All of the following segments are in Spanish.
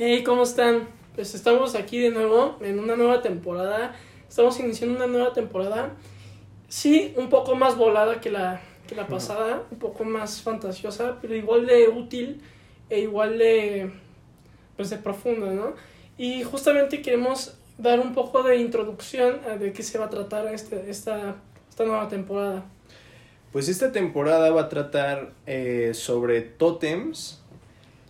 Hey, ¿cómo están? Pues estamos aquí de nuevo en una nueva temporada. Estamos iniciando una nueva temporada. Sí, un poco más volada que la, que la pasada, un poco más fantasiosa, pero igual de útil e igual de, pues de profunda, ¿no? Y justamente queremos dar un poco de introducción a de qué se va a tratar este, esta, esta nueva temporada. Pues esta temporada va a tratar eh, sobre tótems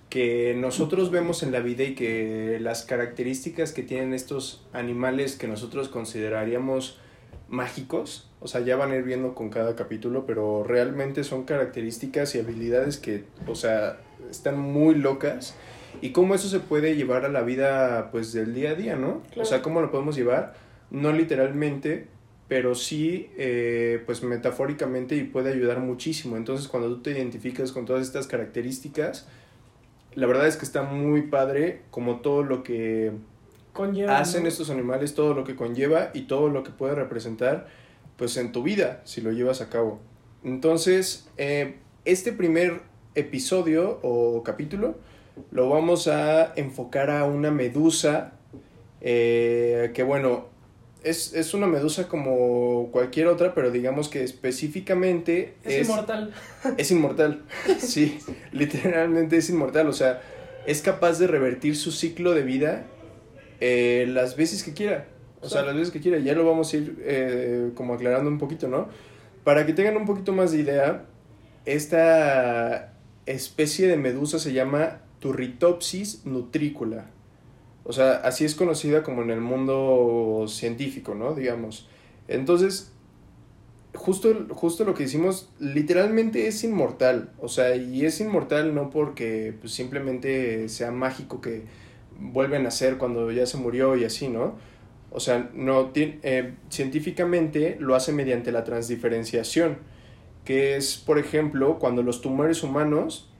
que nosotros vemos en la vida y que las características que tienen estos animales que nosotros consideraríamos mágicos, o sea, ya van a ir viendo con cada capítulo, pero realmente son características y habilidades que, o sea, están muy locas y cómo eso se puede llevar a la vida pues del día a día, ¿no? O sea, cómo lo podemos llevar, no literalmente, pero sí eh, pues metafóricamente y puede ayudar muchísimo. Entonces cuando tú te identificas con todas estas características, la verdad es que está muy padre como todo lo que Conlleva, hacen ¿no? estos animales, todo lo que conlleva y todo lo que puede representar pues en tu vida si lo llevas a cabo. Entonces, eh, este primer episodio o capítulo lo vamos a enfocar a una medusa eh, que bueno, es, es una medusa como cualquier otra, pero digamos que específicamente Es, inmortal. es inmortal, sí, literalmente es inmortal, o sea, es capaz de revertir su ciclo de vida eh, las veces que quiera, o sea, las veces que quiera, ya lo vamos a ir eh, como aclarando un poquito, ¿no? Para que tengan un poquito más de idea, esta especie de medusa se llama Turritopsis nutricula, o sea, así es conocida como en el mundo científico, ¿no? Digamos. Entonces, justo, justo lo que hicimos, literalmente es inmortal. O sea, y es inmortal no porque pues, simplemente sea mágico que vuelven a ser cuando ya se murió y así, ¿no? O sea, no eh, científicamente lo hace mediante la transdiferenciación, que es, por ejemplo, cuando los tumores humanos,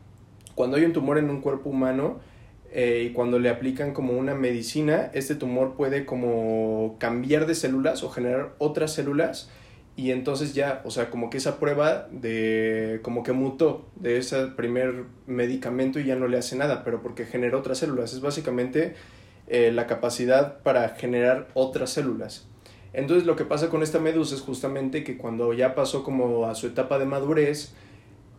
cuando hay un tumor en un cuerpo humano, eh, y cuando le aplican como una medicina, este tumor puede como cambiar de células o generar otras células y entonces ya, o sea, como que esa prueba de como que mutó de ese primer medicamento y ya no le hace nada, pero porque genera otras células. Es básicamente eh, la capacidad para generar otras células. Entonces lo que pasa con esta medusa es justamente que cuando ya pasó como a su etapa de madurez,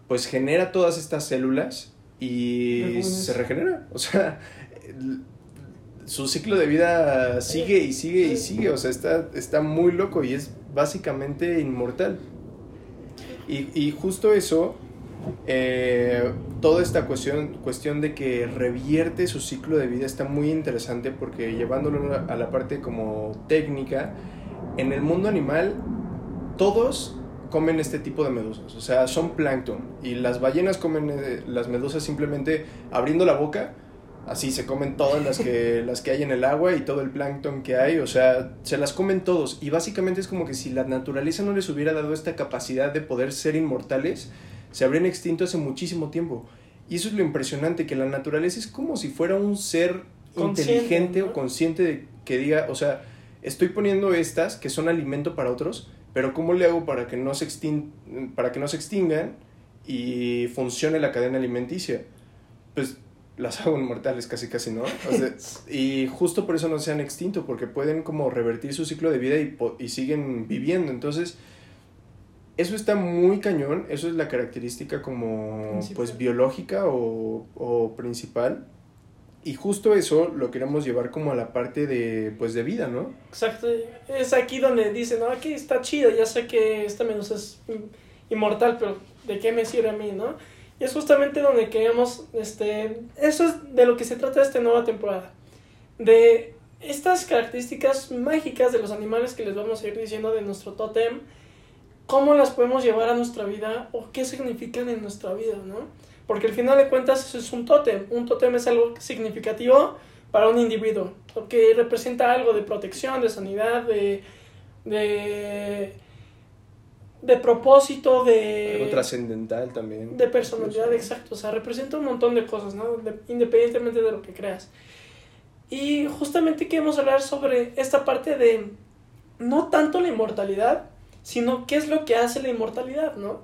pues genera todas estas células y se regenera. O sea, su ciclo de vida sigue y sigue y sigue. O sea, está, está muy loco y es básicamente inmortal. Y, y justo eso, eh, toda esta cuestión, cuestión de que revierte su ciclo de vida está muy interesante porque llevándolo a la parte como técnica, en el mundo animal todos comen este tipo de medusas, o sea, son plancton y las ballenas comen eh, las medusas simplemente abriendo la boca, así se comen todas las que las que hay en el agua y todo el plancton que hay, o sea, se las comen todos y básicamente es como que si la naturaleza no les hubiera dado esta capacidad de poder ser inmortales, se habrían extinto hace muchísimo tiempo. Y eso es lo impresionante, que la naturaleza es como si fuera un ser Consciente, inteligente ¿no? o consciente de que diga, o sea, estoy poniendo estas que son alimento para otros, pero ¿cómo le hago para que no se, extin para que no se extingan y funcione la cadena alimenticia? Pues las hago inmortales casi casi, ¿no? O sea, y justo por eso no se han extinto, porque pueden como revertir su ciclo de vida y, y siguen viviendo. Entonces, eso está muy cañón, eso es la característica como Principal. pues biológica o, o principal. Y justo eso lo queremos llevar como a la parte de pues de vida, ¿no? Exacto. Es aquí donde dicen, no, aquí está chido, ya sé que esta medusa es inmortal, pero ¿de qué me sirve a mí, no? Y es justamente donde queremos, este, eso es de lo que se trata esta nueva temporada. De estas características mágicas de los animales que les vamos a ir diciendo de nuestro tótem, cómo las podemos llevar a nuestra vida o qué significan en nuestra vida, ¿no? Porque al final de cuentas eso es un tótem. Un tótem es algo significativo para un individuo, porque representa algo de protección, de sanidad, de, de, de propósito, de, Algo trascendental también. de personalidad, exacto. O sea, representa un montón de cosas, ¿no? De- independientemente de lo que creas. Y justamente queremos hablar sobre esta parte de no tanto la inmortalidad, sino qué es lo que hace la inmortalidad, ¿no?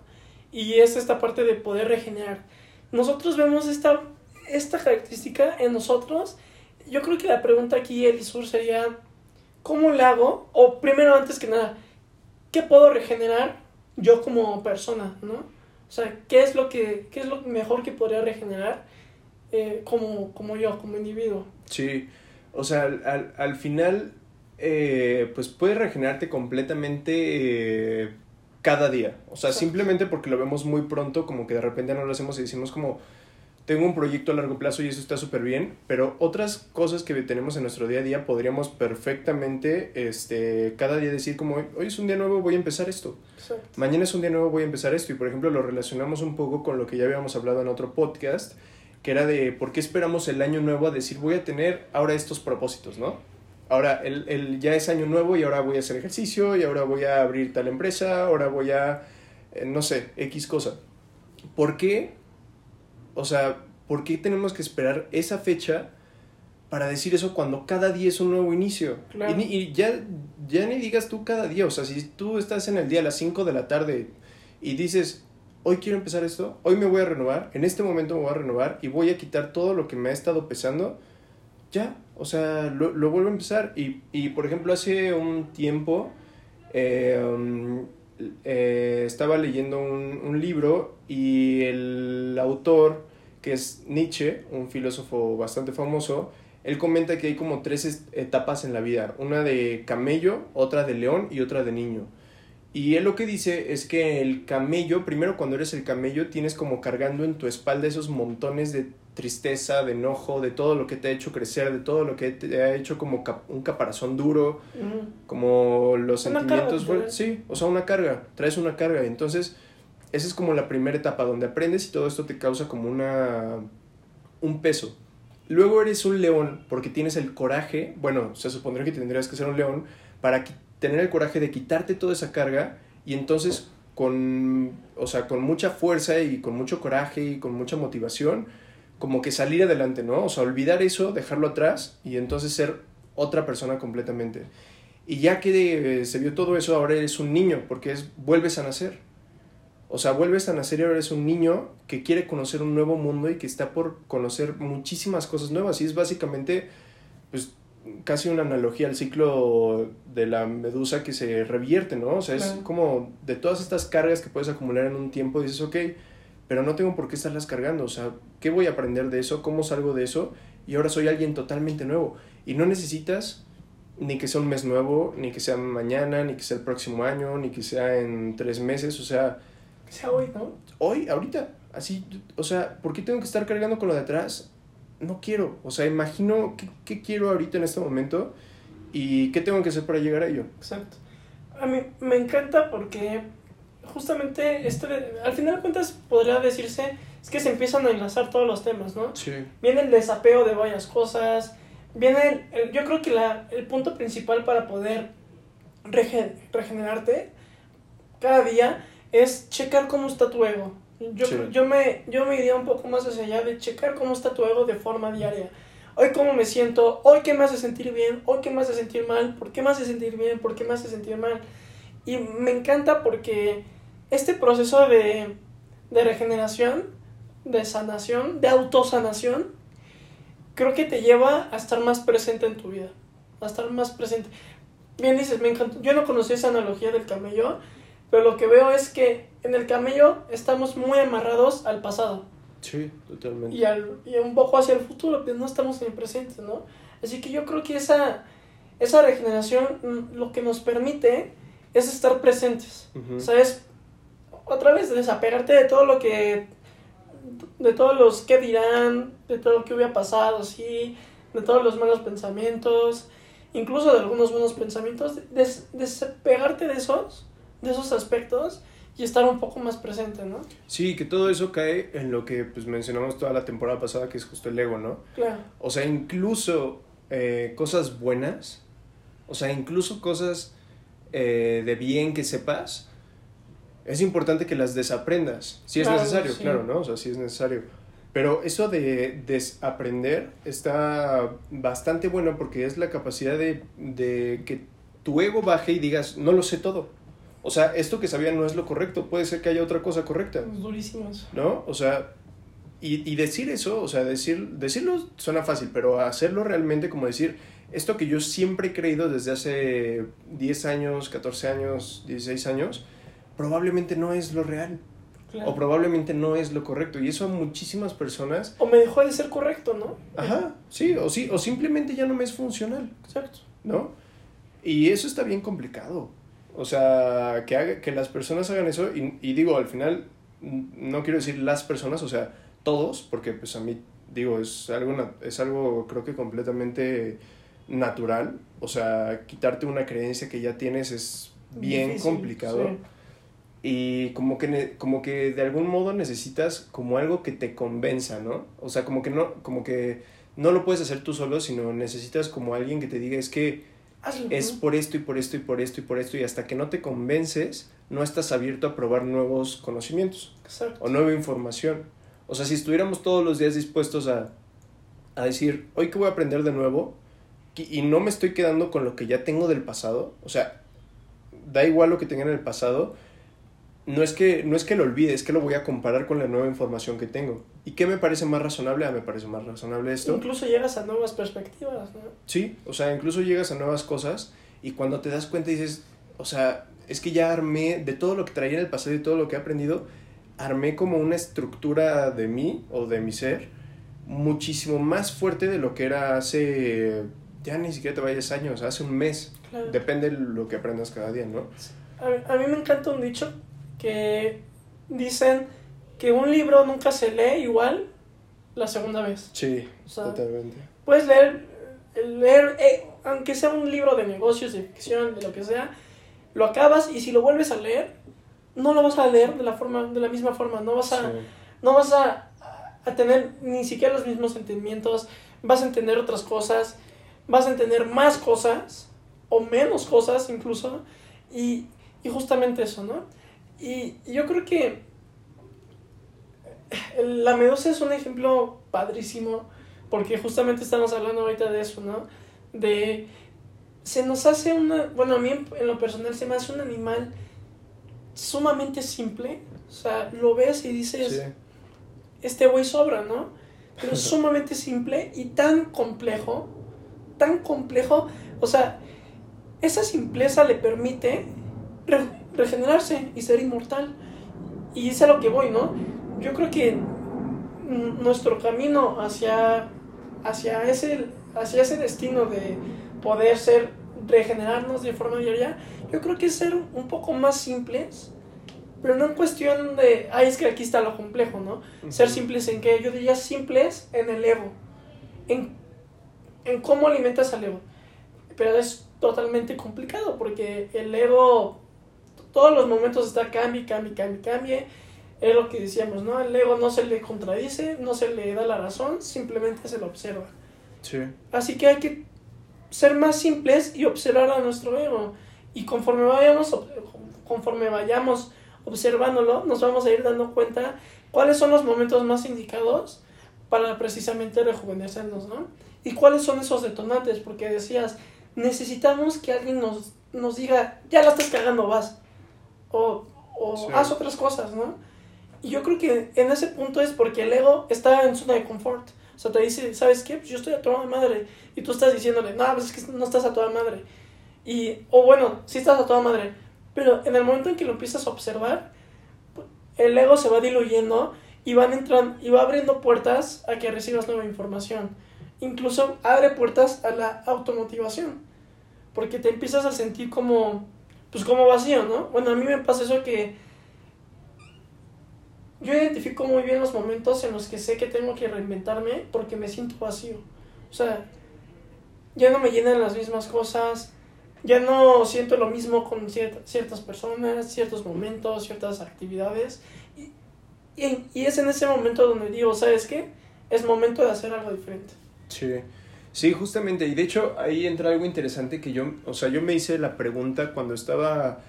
Y es esta parte de poder regenerar. Nosotros vemos esta, esta característica en nosotros yo creo que la pregunta aquí, Elisur, sería, ¿cómo le hago? O primero, antes que nada, ¿qué puedo regenerar yo como persona, no? O sea, ¿qué es lo, que, qué es lo mejor que podría regenerar eh, como, como yo, como individuo? Sí, o sea, al, al final, eh, pues puedes regenerarte completamente eh, cada día. O sea, simplemente porque lo vemos muy pronto, como que de repente no lo hacemos y decimos como, tengo un proyecto a largo plazo y eso está súper bien, pero otras cosas que tenemos en nuestro día a día podríamos perfectamente este, cada día decir como, hoy es un día nuevo, voy a empezar esto. Mañana es un día nuevo, voy a empezar esto. Y por ejemplo lo relacionamos un poco con lo que ya habíamos hablado en otro podcast, que era de por qué esperamos el año nuevo a decir, voy a tener ahora estos propósitos, ¿no? Ahora el, el ya es año nuevo y ahora voy a hacer ejercicio y ahora voy a abrir tal empresa, ahora voy a, eh, no sé, X cosa. ¿Por qué o sea, ¿por qué tenemos que esperar esa fecha para decir eso cuando cada día es un nuevo inicio? Y, ya, ya ni digas tú cada día, o sea, si tú estás en el día a las 5 de la tarde y dices, hoy quiero empezar esto, hoy me voy a renovar, en este momento me voy a renovar y voy a quitar todo lo que me ha estado pesando, ya, o sea, lo, vuelvo a empezar. Y, y, por ejemplo, hace un tiempo eh, eh, estaba leyendo un, un, libro y el autor, que es Nietzsche, un filósofo bastante famoso, él comenta que hay como tres etapas en la vida, una de camello, otra de león y otra de niño. Y él lo que dice es que el camello, primero cuando eres el camello, tienes como cargando en tu espalda esos montones de tristeza, de enojo, de todo lo que te ha hecho crecer, de todo lo que te ha hecho como un caparazón duro, como los sentimientos. sí, o sea, una carga, traes una carga. Entonces, esa es como la primera etapa donde aprendes y todo esto te causa como una un peso. Luego eres un león porque tienes el coraje, bueno, se supondría que tendrías que ser un león para tener el coraje de quitarte toda esa carga y entonces con, o sea, con mucha fuerza y con mucho coraje y con mucha motivación, como que salir adelante, ¿no? O sea, olvidar eso, dejarlo atrás y entonces ser otra persona completamente. Y ya que eh, se vio todo eso, ahora eres un niño, porque es, vuelves a nacer. O sea, vuelves a nacer y ahora eres un niño que quiere conocer un nuevo mundo y que está por conocer muchísimas cosas nuevas. Y es básicamente, pues, casi una analogía al ciclo de la medusa que se revierte, ¿no? O sea, es como de todas estas cargas que puedes acumular en un tiempo, dices, ok, pero no tengo por qué estarlas cargando, o sea, ¿qué voy a aprender de eso? ¿Cómo salgo de eso? Y ahora soy alguien totalmente nuevo. Y no necesitas ni que sea un mes nuevo, ni que sea mañana, ni que sea el próximo año, ni que sea en tres meses, o sea... Que sea hoy, ¿no? Hoy, ahorita, así, o sea, ¿por qué tengo que estar cargando con lo de atrás? No quiero, o sea, imagino qué, qué quiero ahorita en este momento y qué tengo que hacer para llegar a ello. Exacto. A mí me encanta porque justamente este, al final de cuentas podría decirse es que se empiezan a enlazar todos los temas, ¿no? Sí. Viene el desapego de varias cosas, viene el, yo creo que la, el punto principal para poder regenerarte cada día es checar cómo está tu ego. Yo, yo, me, yo me iría un poco más hacia allá de checar cómo está tu ego de forma diaria. Hoy cómo me siento, hoy qué me hace sentir bien, hoy qué me hace sentir mal, por qué me hace sentir bien, por qué me hace sentir mal. Y me encanta porque este proceso de, de regeneración, de sanación, de autosanación, creo que te lleva a estar más presente en tu vida, a estar más presente. Bien dices, me encantó. Yo no conocí esa analogía del camello, pero lo que veo es que en el camello estamos muy amarrados al pasado. Sí, totalmente. Y, al, y un poco hacia el futuro, pero no estamos en el presente, ¿no? Así que yo creo que esa, esa regeneración mm, lo que nos permite es estar presentes. Uh otra vez desapegarte de todo lo que de todos los que dirán, de todo lo que hubiera pasado, sí, de todos los malos pensamientos, incluso de algunos buenos pensamientos, des, despegarte de esos, de esos aspectos y estar un poco más presente, ¿no? Sí, que todo eso cae en lo que pues mencionamos toda la temporada pasada, que es justo el ego, ¿no? Claro. O sea, incluso eh, cosas buenas, o sea, incluso cosas eh, de bien que sepas, es importante que las desaprendas, si es necesario, claro, ¿no? O sea, si es necesario. Pero eso de desaprender está bastante bueno porque es la capacidad de, de que tu ego baje y digas, no lo sé todo. O sea, esto que sabía no es lo correcto, puede ser que haya otra cosa correcta. Durísimos. ¿No? O sea, y, y decir eso, o sea, decir, decirlo suena fácil, pero hacerlo realmente como decir, esto que yo siempre he creído desde hace 10 años, 14 años, 16 años, probablemente no es lo real. Claro. O probablemente no es lo correcto. Y eso a muchísimas personas... O me dejó de ser correcto, ¿no? Ajá, sí, o, sí, o simplemente ya no me es funcional, Exacto. ¿no? Y eso está bien complicado. O sea, que, haga, que las personas hagan eso, y, y digo, al final, no quiero decir las personas, o sea, todos, porque pues a mí, digo, es algo, es algo creo que completamente natural. O sea, quitarte una creencia que ya tienes es bien Difícil, complicado. sí. Y como que, como que de algún modo necesitas como algo que te convenza, ¿no? O sea, como que no, como que no lo puedes hacer tú solo, sino necesitas como alguien que te diga es que Hazlo. es por esto y por esto y por esto y por esto y hasta que no te convences, no estás abierto a probar nuevos conocimientos Exacto. o nueva información. O sea, si estuviéramos todos los días dispuestos a, a decir, hoy que voy a aprender de nuevo y no me estoy quedando con lo que ya tengo del pasado, o sea, da igual lo que tenga en el pasado, no es que no es que lo olvide, es que lo voy a comparar con la nueva información que tengo. ¿Y qué me parece más razonable? Ah, me parece más razonable esto. Incluso llegas a nuevas perspectivas, ¿no? Sí, o sea, incluso llegas a nuevas cosas y cuando te das cuenta dices, o sea, es que ya armé de todo lo que traía en el pasado y todo lo que he aprendido, armé como una estructura de mí o de mi ser muchísimo más fuerte de lo que era hace, ya ni siquiera te vayas años, hace un mes. Claro. Depende de lo que aprendas cada día, ¿no? A, a mí me encanta un dicho que dicen que un libro nunca se lee igual la segunda vez. Sí, O sea, totalmente. Puedes leer, leer eh, aunque sea un libro de negocios, de ficción, de lo que sea, lo acabas y si lo vuelves a leer, no lo vas a leer de la, forma, de la misma forma, no vas a, Sí. no vas a, a tener ni siquiera los mismos sentimientos, vas a entender otras cosas, vas a entender más cosas o menos cosas incluso y, y justamente eso, ¿no? Y, y yo creo que la medusa es un ejemplo padrísimo porque justamente estamos hablando ahorita de eso, ¿no? De se nos hace una, bueno, a mí en, lo personal se me hace un animal sumamente simple, o sea, lo ves y dices, Sí. este güey sobra, ¿no? Pero es sumamente simple y tan complejo, tan complejo, o sea, esa simpleza le permite regenerarse y ser inmortal. Y es a lo que voy, ¿no? Yo creo que nuestro camino hacia, hacia, ese, hacia ese destino de poder ser, regenerarnos de forma diaria, yo creo que es ser un poco más simples, pero no en cuestión de, ay, es que aquí está lo complejo, ¿no? Ser simples en qué? Yo diría simples en el ego, en, en cómo alimentas al ego. Pero es totalmente complicado porque el ego, todos los momentos está cambie, cambie, cambie, cambie. Es lo que decíamos, ¿no? El ego no se le contradice, no se le da la razón, simplemente se lo observa. Sí. Así que hay que ser más simples y observar a nuestro ego. Y conforme vayamos, conforme vayamos observándolo, nos vamos a ir dando cuenta cuáles son los momentos más indicados para precisamente rejuvenecernos, ¿no? Y cuáles son esos detonantes, porque decías, necesitamos que alguien nos, nos diga, ya la estás cagando, vas. O, o Sí. haz otras cosas, ¿no? Y yo creo que en ese punto es porque el ego está en zona de confort. O sea, te dice, ¿sabes qué? Pues yo estoy a toda madre. Y tú estás diciéndole, no, pues es que no estás a toda madre. Y, o bueno, sí estás a toda madre. Pero en el momento en que lo empiezas a observar, el ego se va diluyendo y van entrando, y va abriendo puertas a que recibas nueva información. Incluso abre puertas a la automotivación. Porque te empiezas a sentir como, pues como vacío, ¿no? Bueno, a mí me pasa eso que yo identifico muy bien los momentos en los que sé que tengo que reinventarme porque me siento vacío. O sea, ya no me llenan las mismas cosas, ya no siento lo mismo con cier- ciertas personas, ciertos momentos, ciertas actividades. Y, y, y es en ese momento donde digo, ¿sabes qué? Es momento de hacer algo diferente. Sí, sí, justamente. Y de hecho ahí entra algo interesante que yo, o sea, yo me hice la pregunta cuando estaba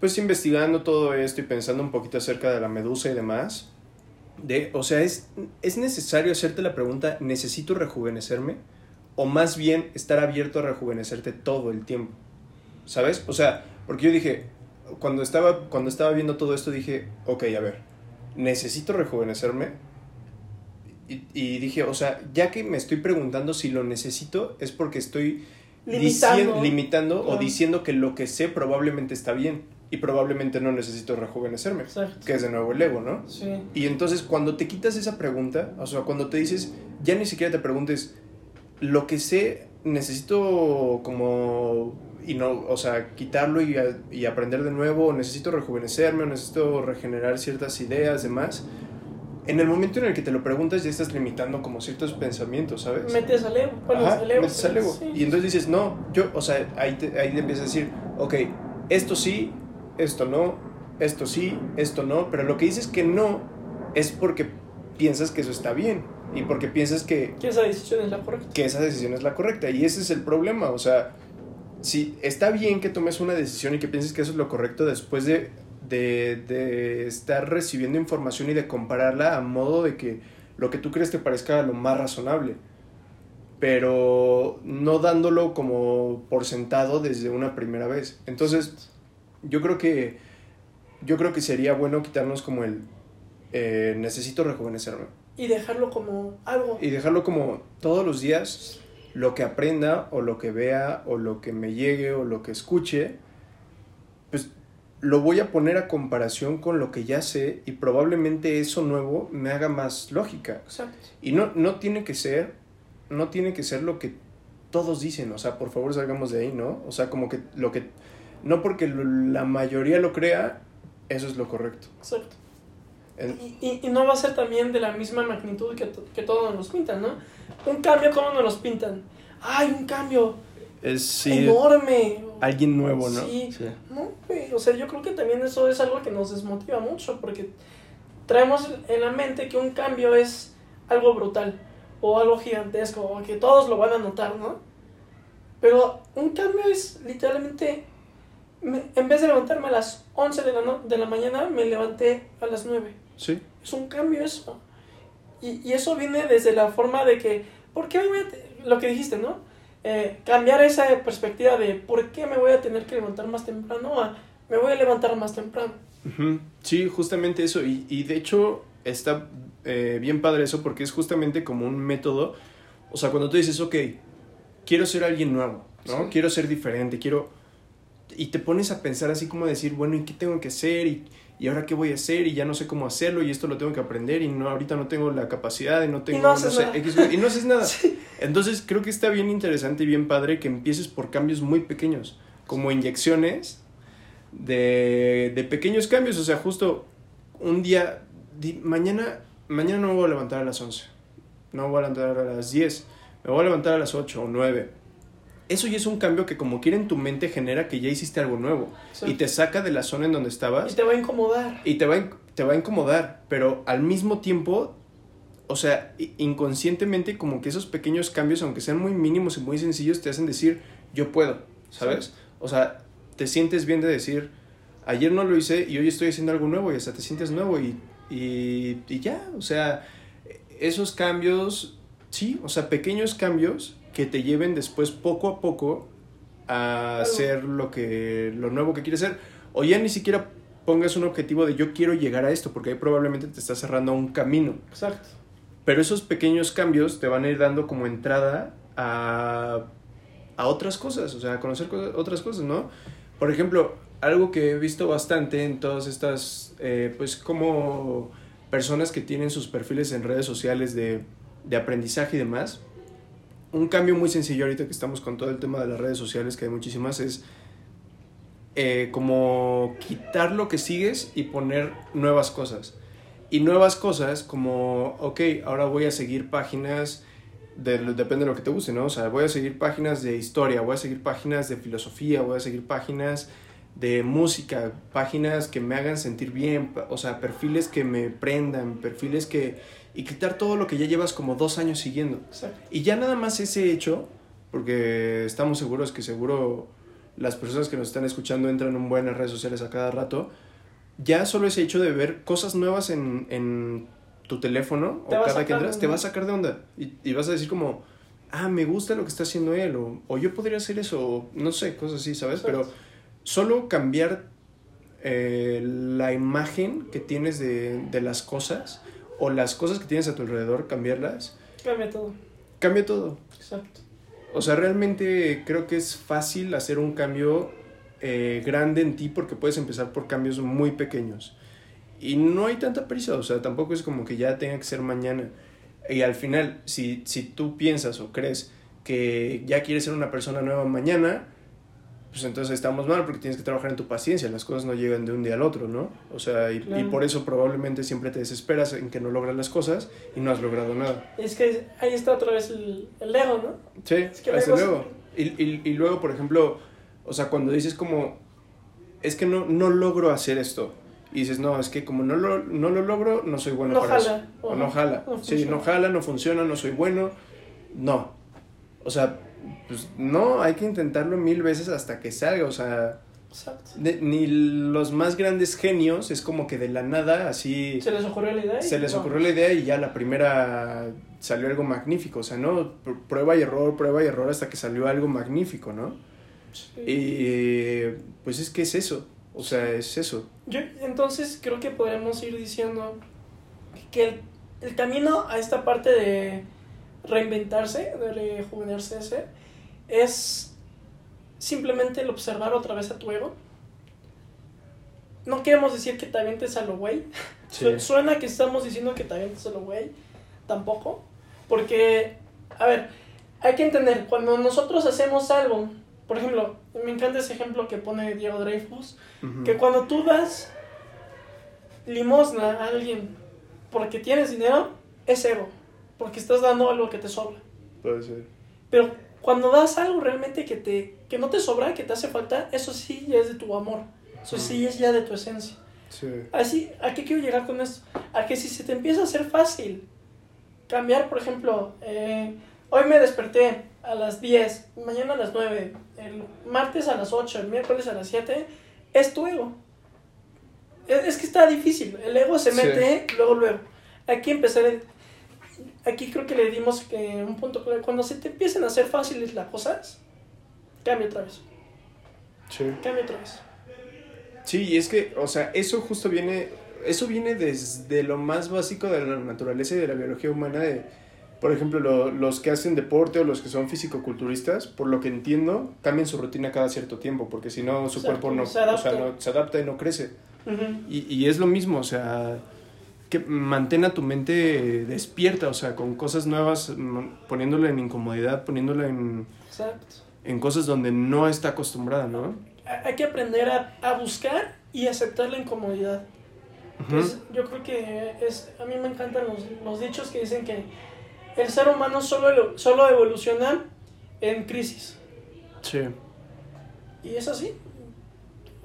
pues investigando todo esto y pensando un poquito acerca de la medusa y demás. De, o sea, es, es necesario hacerte la pregunta, ¿necesito rejuvenecerme? O más bien estar abierto a rejuvenecerte todo el tiempo. ¿Sabes? O sea, porque yo dije, cuando estaba, cuando estaba viendo todo esto dije, ok, a ver, ¿necesito rejuvenecerme? Y, y dije, o sea, ya que me estoy preguntando si lo necesito, es porque estoy Limitando. limitando o diciendo que lo que sé probablemente está bien y probablemente no necesito rejuvenecerme, Exacto. que es de nuevo el ego, ¿no? Sí. Y entonces cuando te quitas esa pregunta, o sea, cuando te dices, ya ni siquiera te preguntes, lo que sé, necesito como, y no, o sea, quitarlo y, a- y aprender de nuevo, o necesito rejuvenecerme, o necesito regenerar ciertas ideas, demás. En el momento en el que te lo preguntas ya estás limitando como ciertos pensamientos, ¿sabes? Metes al ego. Bueno, Ajá, al ego, metes al ego. sí. Y entonces dices, no, yo, o sea, ahí te, ahí te empiezas a decir, ok, esto sí, esto no, esto sí, esto no, pero lo que dices que no es porque piensas que eso está bien y porque piensas que, Que esa decisión es la correcta. que esa decisión es la correcta y ese es el problema, o sea, si está bien que tomes una decisión y que pienses que eso es lo correcto después de, de, de estar recibiendo información y de compararla a modo de que lo que tú crees te parezca lo más razonable, pero no dándolo como por sentado desde una primera vez. Entonces, yo creo que yo creo que sería bueno quitarnos como el eh, necesito rejuvenecerme Y dejarlo como algo. y dejarlo como todos los días lo que aprenda o lo que vea o lo que me llegue o lo que escuche lo voy a poner a comparación con lo que ya sé y probablemente eso nuevo me haga más lógica Exacto. y no no tiene que ser no tiene que ser lo que todos dicen o sea por favor salgamos de ahí no o sea como que lo que no porque lo- la mayoría lo crea eso es lo correcto Exacto. Y, y- y no va a ser también de la misma magnitud que, que todos nos pintan, ¿no? Un cambio, ¿cómo nos los pintan? ¡Ay, un cambio es sí, enorme! alguien nuevo no Sí. No, güey, o sea, yo creo que también eso es algo que nos desmotiva mucho porque traemos en la mente que un cambio es algo brutal o algo gigantesco o que todos lo van a notar, ¿no? Pero un cambio es literalmente, me- en vez de levantarme a las 11 de la, no- de la mañana, me levanté a las 9. sí Es un cambio eso. Y, y eso viene desde la forma de que, ¿por qué me voy a te- lo que dijiste, ¿no? Eh, cambiar esa perspectiva de por qué me voy a tener que levantar más temprano a me voy a levantar más temprano. Sí, justamente eso. Y, y de hecho está eh, bien padre eso porque es justamente como un método. O sea, cuando tú dices, ok, quiero ser alguien nuevo, ¿no? Sí. Quiero ser diferente, quiero... Y te pones a pensar así como decir, bueno, ¿y qué tengo que hacer? ¿Y, y ahora qué voy a hacer? Y ya no sé cómo hacerlo y esto lo tengo que aprender y no, ahorita no tengo la capacidad y no tengo... no haces sé, nada. X, y no haces nada. Entonces creo que está bien interesante y bien padre que empieces por cambios muy pequeños, como inyecciones de, de pequeños cambios. O sea, justo un día, di- mañana, mañana no me voy a levantar a las 11, no me voy a levantar a las 10, me voy a levantar a las 8 o 9. Eso ya es un cambio que como quiera en tu mente genera que ya hiciste algo nuevo Sí. y te saca de la zona en donde estabas Y te va a incomodar. y te va, a te va a incomodar, pero al mismo tiempo, o sea, inconscientemente como que esos pequeños cambios, aunque sean muy mínimos y muy sencillos, te hacen decir, yo puedo, ¿sabes? O sea, te sientes bien de decir, ayer no lo hice y hoy estoy haciendo algo nuevo y hasta te sientes nuevo y, y, y ya, o sea, esos cambios, sí, o sea, pequeños cambios que te lleven después poco a poco a hacer lo que lo nuevo que quieres hacer o ya ni siquiera pongas un objetivo de yo quiero llegar a esto porque ahí probablemente te estás cerrando un camino Exacto. pero esos pequeños cambios te van a ir dando como entrada a, a otras cosas, o sea, a conocer cosas- otras cosas, ¿no? Por ejemplo, algo que he visto bastante en todas estas, eh, pues como personas que tienen sus perfiles en redes sociales de, de aprendizaje y demás, un cambio muy sencillo ahorita que estamos con todo el tema de las redes sociales, que hay muchísimas, es eh, como quitar lo que sigues y poner nuevas cosas. Y nuevas cosas como, ok, ahora voy a seguir páginas, de, depende de lo que te guste, ¿no? O sea, voy a seguir páginas de historia, voy a seguir páginas de filosofía, voy a seguir páginas de música, páginas que me hagan sentir bien, o sea, perfiles que me prendan, perfiles que... Y quitar todo lo que ya llevas como dos años siguiendo. Exacto. Y ya nada más ese hecho, porque estamos seguros que seguro las personas que nos están escuchando entran en redes sociales a cada rato, ya solo ese hecho de ver cosas nuevas en, en tu teléfono Te o cada que entras, te va a sacar de onda. Y, y vas a decir como, ah, me gusta lo que está haciendo él, o, o yo podría hacer eso, o no sé, cosas así, ¿sabes? Pero Exacto. solo cambiar eh, la imagen que tienes de, de las cosas o las cosas que tienes a tu alrededor, cambiarlas, Cambia todo. cambia todo. Exacto. O sea, realmente creo que es fácil hacer un cambio eh, grande en ti porque puedes empezar por cambios muy pequeños. Y no hay tanta prisa, o sea, tampoco es como que ya tenga que ser mañana. Y al final, si, si tú piensas o crees que ya quieres ser una persona nueva mañana, pues entonces estamos mal porque tienes que trabajar en tu paciencia, las cosas no llegan de un día al otro, ¿no? O sea, y, y Claro. por eso probablemente siempre te desesperas en que no logras las cosas y no has logrado nada. Es que ahí está otra vez el, el ego, ¿no? Sí, Es que hasta luego-. Y, y, y luego, por ejemplo, o sea, cuando dices como, es que no, no logro hacer esto. Y dices, no, es que como no lo, no lo logro, no soy bueno No para jala, eso. o no- no jala. no sí, no jala, no funciona, no soy bueno. No. O sea, pues no, hay que intentarlo mil veces hasta que salga. O sea, Exacto. de- ni los más grandes genios es como que de la nada así Se les ocurrió la idea. y se les vamos. ocurrió la idea y ya la primera salió algo magnífico, o sea, ¿no? Pr- Prueba y error, prueba y error hasta que salió algo magnífico, ¿no? Sí. Y pues es que es eso, o sea, es eso. Yo, entonces creo que podemos ir diciendo que el, el camino a esta parte de reinventarse, de rejuvenecerse, es simplemente el observar otra vez a tu ego. No queremos decir que te avientes a lo güey. Su- Suena que estamos diciendo que te avientes a lo güey. Tampoco. Porque, a ver, hay que entender, cuando nosotros hacemos algo, por ejemplo, me encanta ese ejemplo que pone Diego Dreyfus, que cuando tú das limosna a alguien porque tienes dinero, es ego, porque estás dando algo que te sobra. Puede ser. Pero cuando das algo realmente que, te, que no te sobra, que te hace falta, eso sí ya es de tu amor, eso sí es ya de tu esencia. Sí. Así, ¿a qué quiero llegar con esto? A que si se te empieza a hacer fácil cambiar, por ejemplo, eh, hoy me desperté a las 10, mañana a las 9, el martes a las 8, el miércoles a las 7, es tu ego. Es, es que está difícil, el ego se Sí. mete luego, luego. Aquí empezar, aquí creo que le dimos que un punto clave, cuando se te empiecen a hacer fáciles las cosas, cambia otra vez, Sí. cambia otra vez. Sí, y es que, o sea, eso justo viene, eso viene desde lo más básico de la naturaleza y de la biología humana de, por ejemplo, lo- los que hacen deporte o los que son fisicoculturistas, por lo que entiendo, cambian su rutina cada cierto tiempo, porque si no, su Exacto, cuerpo no se o sea, no- se adapta y no crece. Ujú. Y, y es lo mismo, o sea, que mantén a tu mente despierta, o sea, con cosas nuevas, mm, poniéndola en incomodidad, poniéndola en, Exacto. en cosas donde no está acostumbrada, ¿no? hay que aprender a, a buscar y aceptar la incomodidad. Es- yo creo que es, a mí me encantan los, los dichos que dicen que el ser humano solo, solo evoluciona en crisis. Sí, Y es así.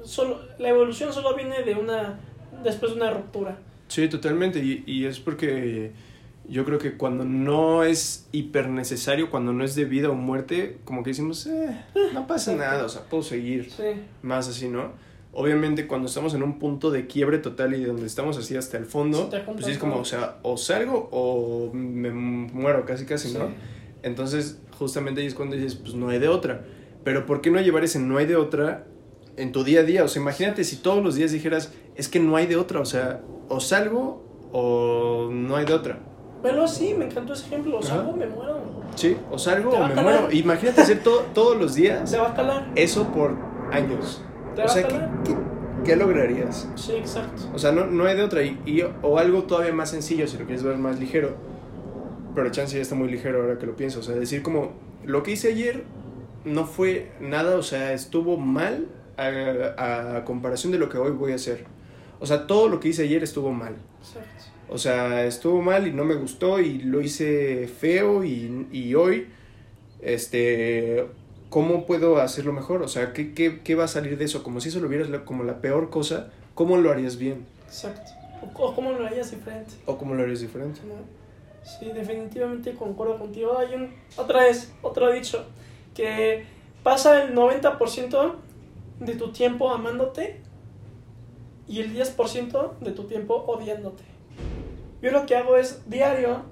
Solo, la evolución solo viene de una después de una ruptura. Sí, totalmente, y, y es porque yo creo que cuando no es hiper necesario, cuando no es de vida o muerte, como que decimos, eh, no pasa nada, o sea, puedo seguir. Sí. más así, ¿no? Obviamente cuando estamos en un punto de quiebre total y donde estamos así hasta el fondo, juntan pues sí es como, o sea, o salgo o me muero casi casi, ¿no? Sí. Entonces justamente ahí es cuando dices, pues no hay de otra. Pero ¿por qué no llevar ese no hay de otra en tu día a día? O sea, imagínate si todos los días dijeras, es que no hay de otra, o sea, o salgo o no hay de otra. Velo así, me encantó ese ejemplo. O salgo, me muero. Sí, o salgo Te o me muero. Imagínate hacer todo, todos los días Se va a calar. eso por años. Te O va sea, a ¿qué, qué, qué lograrías? Sí, exacto. O sea, no, no hay de otra. Y, y- o algo todavía más sencillo, si lo quieres ver más ligero. Pero chance ya está muy ligero ahora que lo pienso. O sea, decir como, lo que hice ayer no fue nada, o sea, estuvo mal a, a comparación de lo que hoy voy a hacer. O sea, todo lo que hice ayer estuvo mal. exacto. O sea, estuvo mal y no me gustó y lo hice feo y, y hoy, este, ¿cómo puedo hacerlo mejor? O sea, ¿qué, qué, qué va a salir de eso? Como si eso lo vieras como la peor cosa, ¿cómo lo harías bien? Exacto. O, o cómo lo harías diferente. ¿O cómo lo harías diferente? ¿no? Sí, definitivamente concuerdo contigo. Hay un, otra vez, otro dicho, que pasa el 90% de tu tiempo amándote y el 10% de tu tiempo odiándote. Yo lo que hago es diario,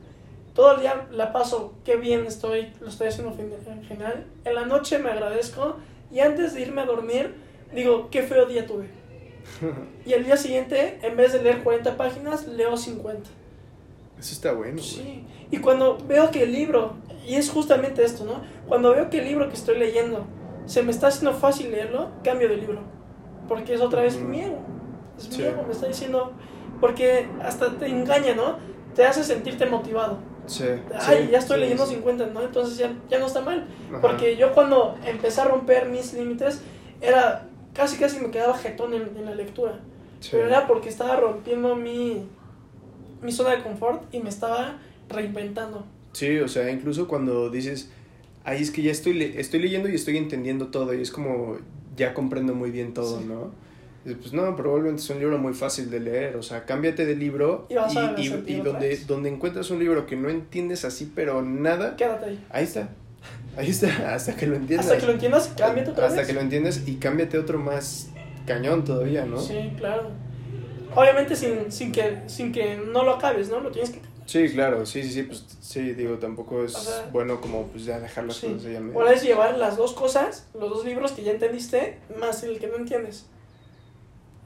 todo el día la paso, qué bien estoy, lo estoy haciendo en general. En la noche me agradezco y antes de irme a dormir digo, qué feo día tuve. Y el día siguiente, en vez de leer 40 páginas, leo 50. Eso está bueno. Sí. Y cuando veo que el libro, y es justamente esto, ¿no? Cuando veo que el libro que estoy leyendo se me está haciendo fácil leerlo, cambio de libro. Porque es otra vez Ujú. miedo. Es Sí. miedo, me está diciendo. Porque hasta te engaña, ¿no? Te hace sentirte motivado. Sí. Ay, sí, ya estoy sí, leyendo sí. 50, ¿no? Entonces ya, ya no está mal. Ajá. Porque yo cuando empecé a romper mis límites, era casi casi me quedaba jetón en, en la lectura. Pero era porque estaba rompiendo mi, mi zona de confort y me estaba reinventando. Sí, o sea, incluso cuando dices, ahí es que ya estoy, le- estoy leyendo y estoy entendiendo todo y es como, ya comprendo muy bien todo, Sí. ¿no? Pues no, probablemente es un libro muy fácil de leer, o sea, cámbiate de libro Y donde, donde encuentras un libro que no entiendes así, pero nada, Quédate ahí. ahí está, ahí está, hasta que lo entiendas. Hasta que lo entiendas, cámbiate otra Hasta vez. que lo entiendas y cámbiate otro más cañón todavía, ¿no? Sí, claro. Obviamente sin, sin, que, sin que no lo acabes, ¿no? Lo tienes que... Sí, claro, sí, sí, sí, pues sí, digo, tampoco es O sea, bueno como pues ya dejar las Sí. cosas ahí a medias. Puedes llevar las dos cosas, los dos libros que ya entendiste, más el que no entiendes.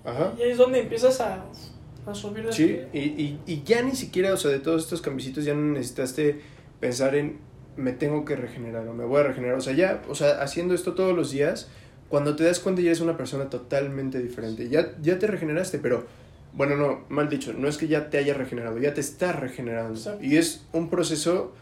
Ajá. Y ahí es donde empiezas a, a subir de Sí, y, y, y ya ni siquiera, o sea, de todos estos cambiecitos ya no necesitaste pensar en me tengo que regenerar o me voy a regenerar. O sea, ya, o sea, haciendo esto todos los días, cuando te das cuenta ya eres una persona totalmente diferente. Ya, ya te regeneraste, pero, bueno, no, mal dicho, no es que ya te hayas regenerado, ya te estás regenerando. Exacto. Y es un proceso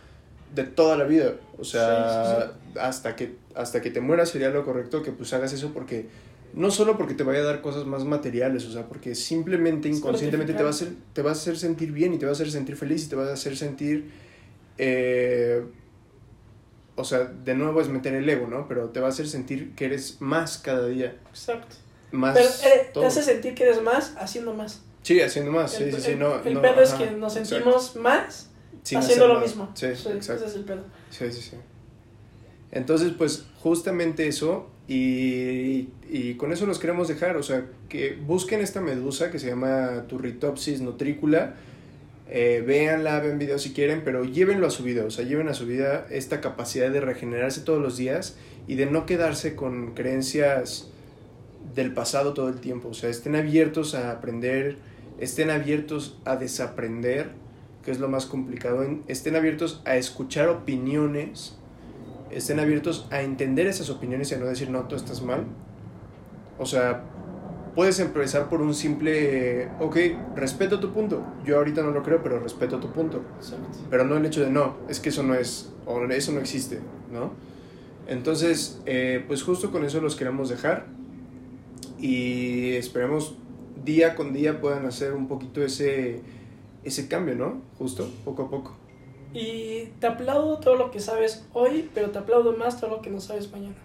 de toda la vida. O sea, Sí, hasta que hasta que te mueras sería lo correcto que pues hagas eso porque no solo porque te vaya a dar cosas más materiales, o sea, porque simplemente Es inconscientemente te va a hacer te va a hacer sentir bien y te va a hacer sentir feliz y te va a hacer sentir eh, o sea, de nuevo es meter el ego, ¿no? Pero te va a hacer sentir que eres más cada día, Exacto. más Pero te hace sentir que eres más haciendo más. Sí, haciendo más, el sí, sí, el- no, el no, pedo es que nos exacto. sentimos más Sin haciendo lo mismo. Sí, Sí, exacto. Ese es el pedo. Sí, sí, sí. Entonces, pues justamente eso, y, y con eso los queremos dejar, o sea, que busquen esta medusa que se llama Turritopsis nutricula, eh, véanla, ven videos si quieren, pero llévenlo a su vida, o sea, lleven a su vida esta capacidad de regenerarse todos los días y de no quedarse con creencias del pasado todo el tiempo, o sea, estén abiertos a aprender, estén abiertos a desaprender, que es lo más complicado, estén abiertos a escuchar opiniones, estén abiertos a entender esas opiniones y a no decir, no, tú estás mal. O sea, puedes empezar por un simple, ok, respeto tu punto. Yo ahorita no lo creo, pero respeto tu punto. Pero no el hecho de, no, es que eso no es, o eso no existe, ¿no? Entonces, eh, pues justo con eso los queremos dejar y esperemos día con día puedan hacer un poquito ese, ese cambio, ¿no? Justo, poco a poco. Y te aplaudo todo lo que sabes hoy, pero te aplaudo más todo lo que no sabes mañana.